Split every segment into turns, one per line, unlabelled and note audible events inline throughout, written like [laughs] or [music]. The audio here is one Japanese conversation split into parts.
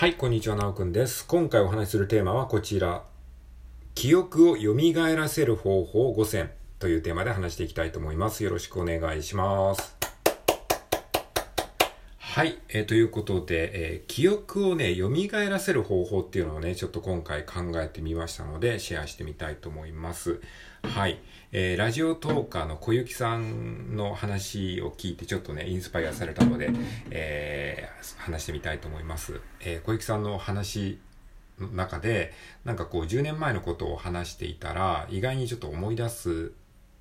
はい、こんにちは、なおくんです。今回お話しするテーマはこちら。記憶を蘇らせる方法5選というテーマで話していきたいと思います。よろしくお願いします。はい、えーということで、えー記憶をね、蘇らせる方法っていうのをね、ちょっと今回考えてみましたので、シェアしてみたいと思います。はい、えーラジオトーカーの小雪さんの話を聞いて、ちょっとね、インスパイアされたので、えー話してみたいと思います。え小雪さんの話の中で、なんかこう、10年前のことを話していたら、意外にちょっと思い出す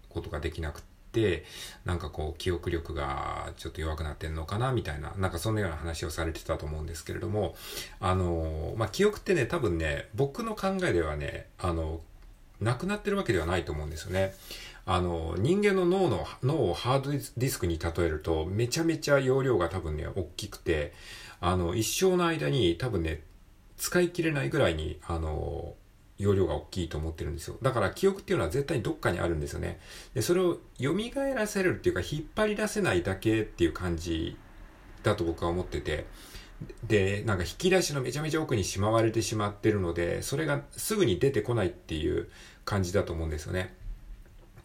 ことができなくって、なんかこう、記憶力がちょっと弱くなってんのかな、みたいな、なんかそんなような話をされてたと思うんですけれども、あの、まあ、記憶ってね、多分ね、僕の考えではね、あの、なくなってるわけではないと思うんですよね。あの、人間の脳の、脳をハードディスクに例えると、めちゃめちゃ容量が多分ね、大きくて、あの、一生の間に多分ね、使い切れないぐらいに、あの、容量が大きいと思ってるんですよ。だから記憶っていうのは絶対にどっかにあるんですよね。で、それを蘇らせるっていうか、引っ張り出せないだけっていう感じだと僕は思ってて、で、なんか引き出しのめちゃめちゃ奥にしまわれてしまってるので、それがすぐに出てこないっていう感じだと思うんですよね。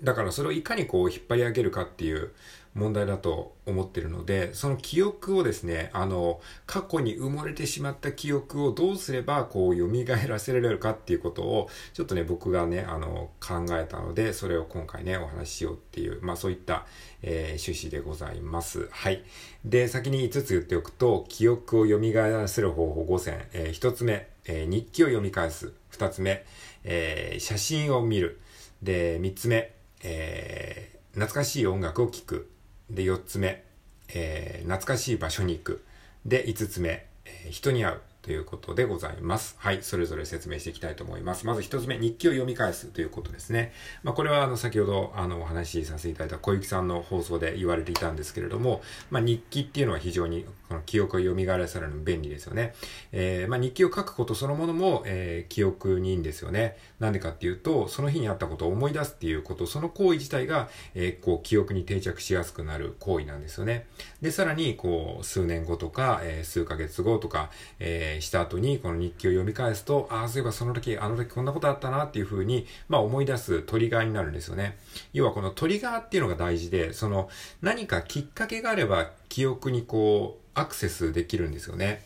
だからそれをいかにこう引っ張り上げるかっていう問題だと思ってるので、その記憶をですね、あの、過去に埋もれてしまった記憶をどうすればこう蘇らせられるかっていうことを、ちょっとね、僕がね、あの、考えたので、それを今回ね、お話ししようっていう、まあそういった、えー趣旨でございます。はい。で、先に5つ言っておくと、記憶を蘇らせる方法5選。えー1つ目、えー日記を読み返す。2つ目、えー写真を見る。で、3つ目、えー懐かしい音楽を聴く。で、4つ目、えー懐かしい場所に行く。で、5つ目、えー人に会う。ということでございます。はい。それぞれ説明していきたいと思います。まず一つ目、日記を読み返すということですね。まあ、これはあの、先ほどあの、お話しさせていただいた小雪さんの放送で言われていたんですけれども、まあ、日記っていうのは非常にこの記憶を蘇らせるの便利ですよね。えーまあ、日記を書くことそのものも、えー記憶にいいんですよね。なんでかっていうと、その日にあったことを思い出すっていうこと、その行為自体が、えーこう、記憶に定着しやすくなる行為なんですよね。で、さらに、こう、数年後とか、えー数ヶ月後とか、えーした後に、この日記を読み返すと、ああ、そういえばその時、あの時こんなことあったなっていうふうに、まあ思い出すトリガーになるんですよね。要はこのトリガーっていうのが大事で、その、何かきっかけがあれば、記憶にこう、アクセスできるんですよね。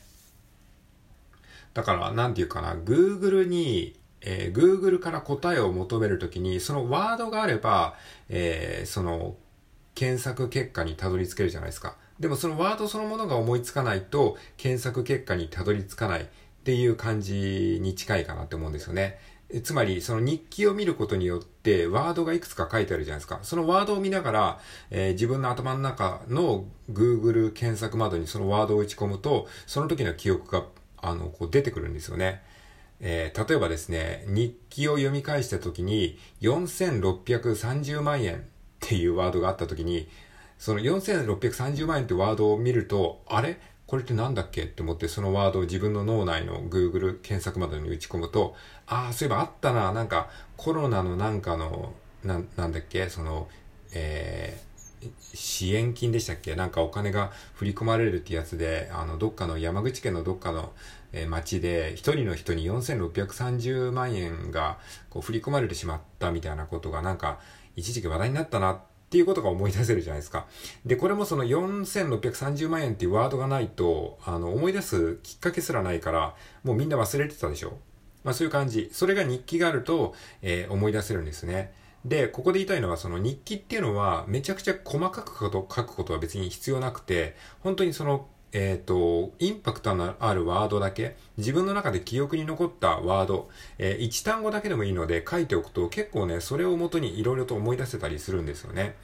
だから、なんていうかな、Google に、えー Google から答えを求めるときに、そのワードがあれば、えーその、検索結果にたどり着けるじゃないですか。でもそのワードそのものが思いつかないと、検索結果にたどり着かないっていう感じに近いかなって思うんですよね。つまり、その日記を見ることによって、ワードがいくつか書いてあるじゃないですか。そのワードを見ながら、えー自分の頭の中の Google 検索窓にそのワードを打ち込むと、その時の記憶が、あの、こう出てくるんですよね。えー例えばですね、日記を読み返した時に、4630万円っていうワードがあった時に、その4630万円ってワードを見ると、あれ？これってなんだっけ？って思ってそのワードを自分の脳内の Google 検索窓に打ち込むと、ああ、そういえばあったな、なんかコロナのなんかの、ななんだっけ？その、えー支援金でしたっけ？なんかお金が振り込まれるってやつで、あの、どっかの山口県のどっかの、えー町で、一人の人に4630万円がこう振り込まれてしまったみたいなことがなんか、一時期話題になったなっっていうことが思い出せるじゃないですか。で、これもその4630万円っていうワードがないと、あの、思い出すきっかけすらないから、もうみんな忘れてたでしょまあそういう感じ。それが日記があると、えー思い出せるんですね。で、ここで言いたいのは、その日記っていうのは、めちゃくちゃ細かく書くことは別に必要なくて、本当にその、えっ、と、インパクトのあるワードだけ、自分の中で記憶に残ったワード、えー一単語だけでもいいので書いておくと、結構ね、それを元にいろいろと思い出せたりするんですよね。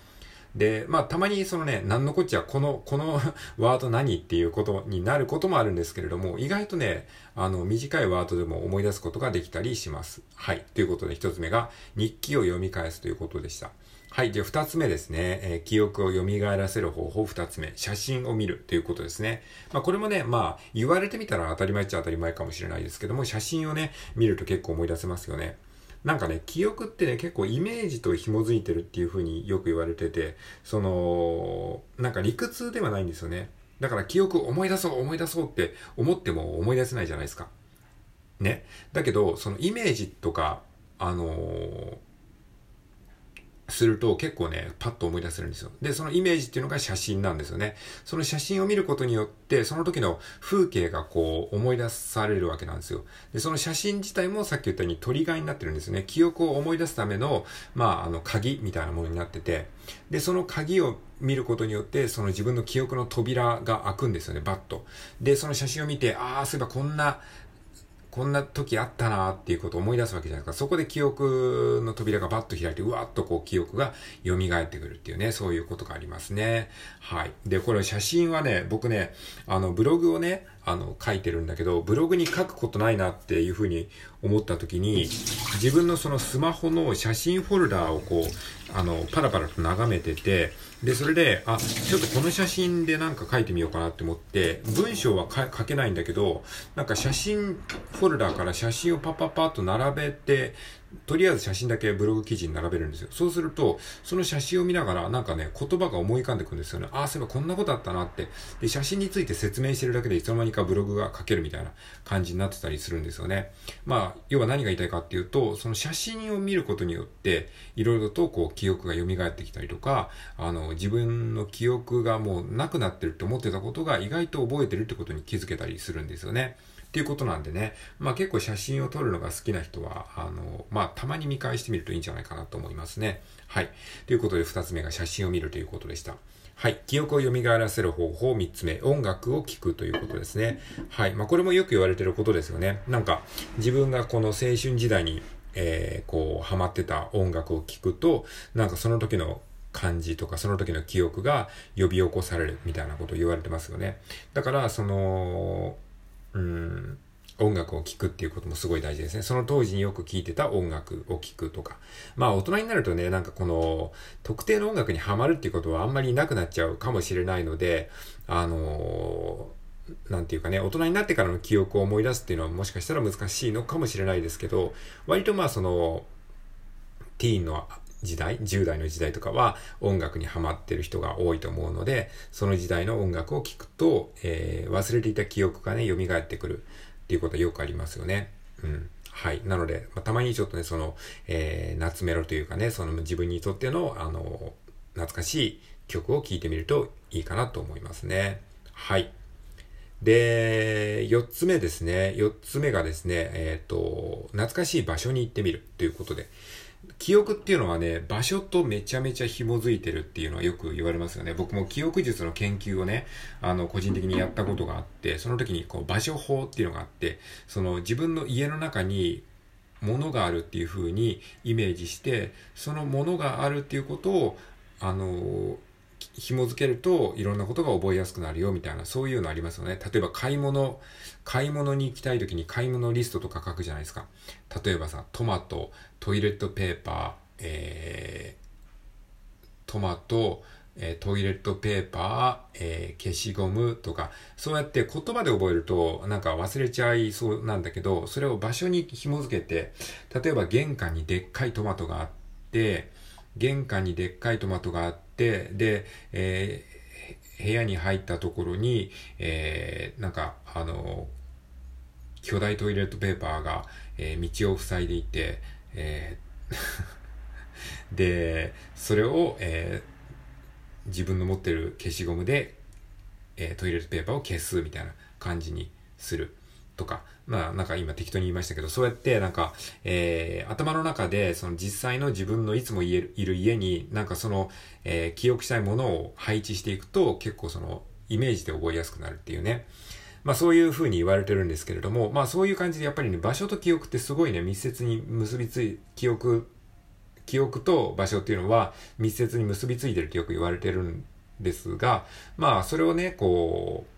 で、まあ、たまにそのね、なんのこっちゃ、この、この [laughs] ワード何っていうことになることもあるんですけれども、意外とね、あの、短いワードでも思い出すことができたりします。はい。ということで、一つ目が、日記を読み返すということでした。はい。で、二つ目ですね、えー記憶を蘇らせる方法二つ目、写真を見るということですね。まあ、これもね、まあ、言われてみたら当たり前っちゃ当たり前かもしれないですけども、写真をね、見ると結構思い出せますよね。なんかね、記憶ってね、結構イメージと紐づいてるっていう風によく言われてて、その、なんか理屈ではないんですよね。だから記憶思い出そう思い出そうって思っても思い出せないじゃないですか。ね。だけど、そのイメージとか、あのーすると結構ね、パッと思い出せるんですよ。で、そのイメージっていうのが写真なんですよね。その写真を見ることによって、その時の風景がこう思い出されるわけなんですよ。で、その写真自体もさっき言ったようにトリガーになってるんですね。記憶を思い出すための、まあ、あの、鍵みたいなものになってて、で、その鍵を見ることによって、その自分の記憶の扉が開くんですよね、バッと。で、その写真を見て、ああ、そういえばこんな、こんな時あったなっていうことを思い出すわけじゃないですか。そこで記憶の扉がバッと開いて、うわっとこう記憶が蘇ってくるっていうね、そういうことがありますね。はい。で、これ写真はね、僕ね、あの、ブログをね、あの、書いてるんだけど、ブログに書くことないなっていうふうに思った時に、自分のそのスマホの写真フォルダーをこう、あの、パラパラと眺めてて、で、それで、あ、ちょっとこの写真でなんか書いてみようかなって思って、文章は書けないんだけど、なんか写真フォルダーから写真をパッパッパッと並べて、とりあえず写真だけブログ記事に並べるんですよ。そうすると、その写真を見ながら、なんかね、言葉が思い浮かんでくるんですよね。ああ、そういえばこんなことあったなって。で、写真について説明してるだけでいつの間にかブログが書けるみたいな感じになってたりするんですよね。まあ、要は何が言いたいかっていうと、その写真を見ることによって、いろいろとこう、記憶が蘇ってきたりとか、あの、自分の記憶がもうなくなってるって思ってたことが意外と覚えてるってことに気づけたりするんですよね。っていうことなんでね、まあ結構写真を撮るのが好きな人は、あの、まあたまに見返してみるといいんじゃないかなと思いますね。はい。ということで二つ目が写真を見るということでした。はい。記憶を蘇らせる方法、三つ目。音楽を聴くということですね。はい。まあ、これもよく言われてることですよね。なんか、自分がこの青春時代に、えー、こう、ハマってた音楽を聴くと、なんかその時の感じとか、その時の記憶が呼び起こされるみたいなことを言われてますよね。だから、その、うん、音楽を聴くっていうこともすごい大事ですね。その当時によく聴いてた音楽を聴くとか。まあ大人になるとね、なんかこの特定の音楽にはまるっていうことはあんまりなくなっちゃうかもしれないので、あのー、なんていうかね、大人になってからの記憶を思い出すっていうのはもしかしたら難しいのかもしれないですけど、割とまあその、ティーンの時代、10代の時代とかは音楽にハマってる人が多いと思うので、その時代の音楽を聴くと、えー、忘れていた記憶がね、蘇ってくるっていうことはよくありますよね。うん。はい。なので、まあ、たまにちょっとね、その、えー、夏メロというかね、その自分にとっての、あの、懐かしい曲を聴いてみるといいかなと思いますね。はい。で、四つ目ですね。四つ目がですね、えっ、ー、と、懐かしい場所に行ってみるということで、記憶っていうのはね、場所とめちゃめちゃ紐づいてるっていうのはよく言われますよね。僕も記憶術の研究をね、あの、個人的にやったことがあって、その時にこう、場所法っていうのがあって、その自分の家の中に物があるっていう風にイメージして、その物があるっていうことを、あの、紐付けるといろんなことが覚えやすくなるよみたいな、そういうのありますよね。例えば買い物、買い物に行きたい時に買い物リストとか書くじゃないですか。例えばさ、トマト、トイレットペーパー、えー、トマト、え、トイレットペーパー、えー、消しゴムとか、そうやって言葉で覚えるとなんか忘れちゃいそうなんだけど、それを場所に紐付けて、例えば玄関にでっかいトマトがあって、玄関にでっかいトマトがあって、で、えー、部屋に入ったところに、えー、なんか、あの、巨大トイレットペーパーが、えー、道を塞いでいて、えー [laughs] で、それを、えー、自分の持ってる消しゴムで、え、トイレットペーパーを消すみたいな感じにする。とか、まあなんか今適当に言いましたけど、そうやってなんか、えー、頭の中でその実際の自分のいつもいる家になんかその、えー、記憶したいものを配置していくと結構そのイメージで覚えやすくなるっていうね。まあそういう風に言われてるんですけれども、まあそういう感じでやっぱりね、場所と記憶ってすごいね、密接に結びつい、記憶、記憶と場所っていうのは密接に結びついてるってよく言われてるんですが、まあそれをね、こう、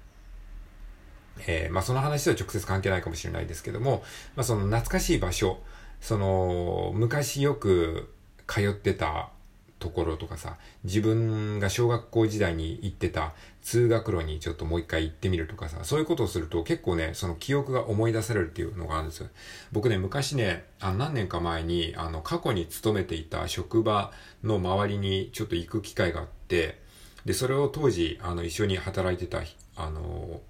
えー、まあその話とは直接関係ないかもしれないですけども、まあその懐かしい場所、その昔よく通ってたところとかさ、自分が小学校時代に行ってた通学路にちょっともう一回行ってみるとかさ、そういうことをすると結構ね、その記憶が思い出されるっていうのがあるんですよ。僕ね、昔ね、あ何年か前に、あの、過去に勤めていた職場の周りにちょっと行く機会があって、で、それを当時、あの、一緒に働いてたあの、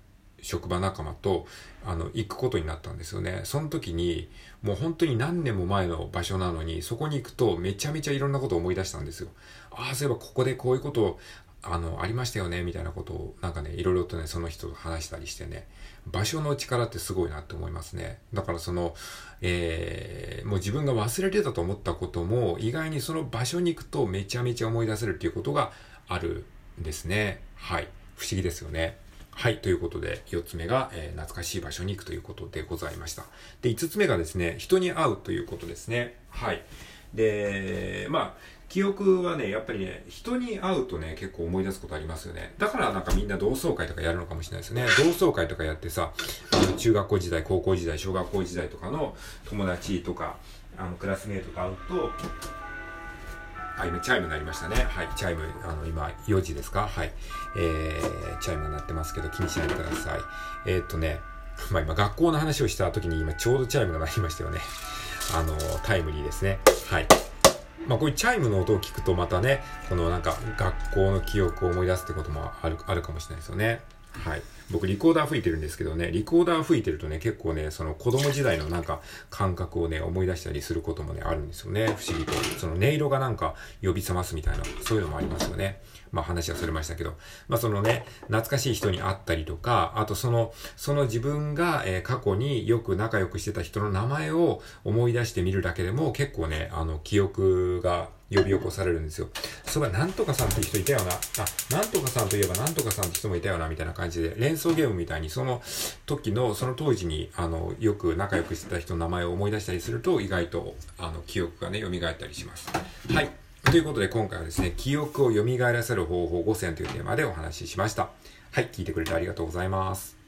職場仲間と、あの、行くことになったんですよね。その時に、もう本当に何年も前の場所なのに、そこに行くとめちゃめちゃいろんなことを思い出したんですよ。ああ、そういえばここでこういうこと、あの、ありましたよね、みたいなことを、なんかね、いろいろとね、その人と話したりしてね、場所の力ってすごいなって思いますね。だからその、えー、もう自分が忘れてたと思ったことも、意外にその場所に行くとめちゃめちゃ思い出せるっていうことがあるんですね。はい。不思議ですよね。はい。ということで、4つ目が、えー、懐かしい場所に行くということでございました。で、5つ目がですね、人に会うということですね。はい。で、まあ、記憶はね、やっぱりね、人に会うとね、結構思い出すことありますよね。だからなんかみんな同窓会とかやるのかもしれないですね。同窓会とかやってさ、あの中学校時代、高校時代、小学校時代とかの友達とか、あの、クラスメイトと会うと、あ、今、チャイムになりましたね。はい、チャイム、あの、今、4時ですか？はい。えー、チャイムが鳴ってますけど、気にしないでください。えー、っとね、まあ今、学校の話をした時に今、ちょうどチャイムが鳴りましたよね。あの、タイムリーですね。はい。まあ、こういうチャイムの音を聞くとまたね、このなんか学校の記憶を思い出すってこともある、あるかもしれないですよね。はい。僕、リコーダー吹いてるんですけどね、リコーダー吹いてるとね、結構ね、その子供時代のなんか感覚をね、思い出したりすることもね、あるんですよね。不思議と。その音色がなんか呼び覚ますみたいな、そういうのもありますよね。まあ話はそれましたけど、まあそのね、懐かしい人に会ったりとか、あとその、その自分が、えー、過去によく仲良くしてた人の名前を思い出してみるだけでも結構ね、あの、記憶が呼び起こされるんですよ。そういえば、なんとかさんって人いたよな。あ、なんとかさんといえばなんとかさんって人もいたよな、みたいな感じで、連想ゲームみたいに、その時の、その当時に、あの、よく仲良くしてた人の名前を思い出したりすると、意外と、あの、記憶がね、蘇ったりします。はい。ということで、今回はですね、記憶を蘇らせる方法5選というテーマでお話ししました。はい。聞いてくれてありがとうございます。